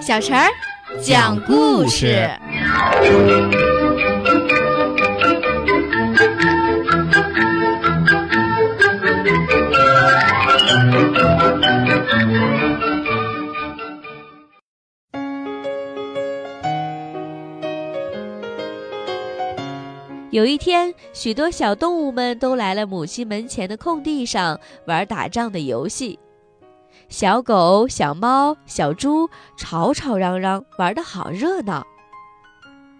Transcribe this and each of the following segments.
小陈儿讲故事。有一天，许多小动物们都来了母鸡门前的空地上玩打仗的游戏。小狗、小猫、小猪吵吵嚷嚷，玩得好热闹。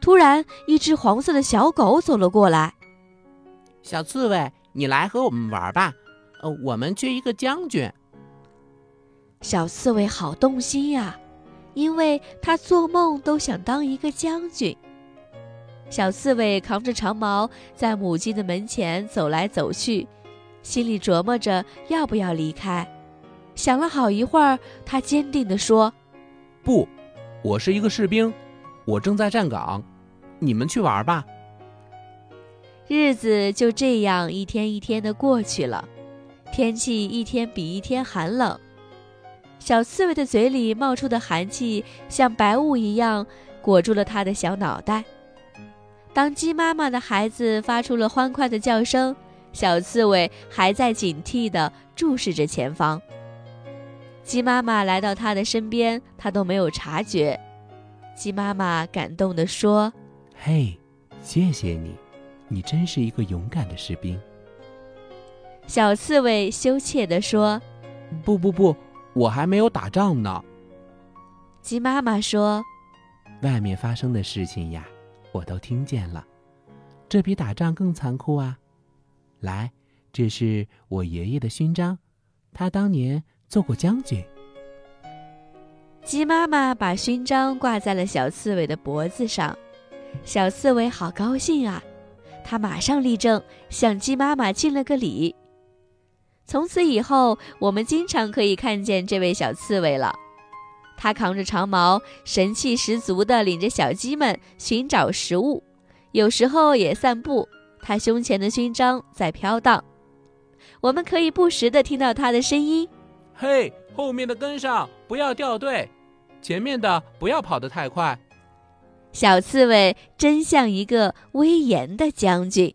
突然，一只黄色的小狗走了过来。小刺猬，你来和我们玩吧。呃，我们缺一个将军。小刺猬好动心呀，因为他做梦都想当一个将军。小刺猬扛着长矛，在母鸡的门前走来走去，心里琢磨着要不要离开。想了好一会儿，他坚定地说：“不，我是一个士兵，我正在站岗，你们去玩吧。”日子就这样一天一天的过去了，天气一天比一天寒冷，小刺猬的嘴里冒出的寒气像白雾一样裹住了它的小脑袋。当鸡妈妈的孩子发出了欢快的叫声，小刺猬还在警惕地注视着前方。鸡妈妈来到他的身边，他都没有察觉。鸡妈妈感动地说：“嘿，谢谢你，你真是一个勇敢的士兵。”小刺猬羞怯地说：“不不不，我还没有打仗呢。”鸡妈妈说：“外面发生的事情呀。”我都听见了，这比打仗更残酷啊！来，这是我爷爷的勋章，他当年做过将军。鸡妈妈把勋章挂在了小刺猬的脖子上，小刺猬好高兴啊！他马上立正，向鸡妈妈敬了个礼。从此以后，我们经常可以看见这位小刺猬了。他扛着长矛，神气十足地领着小鸡们寻找食物，有时候也散步。他胸前的勋章在飘荡，我们可以不时地听到他的声音：“嘿，后面的跟上，不要掉队；前面的不要跑得太快。”小刺猬真像一个威严的将军。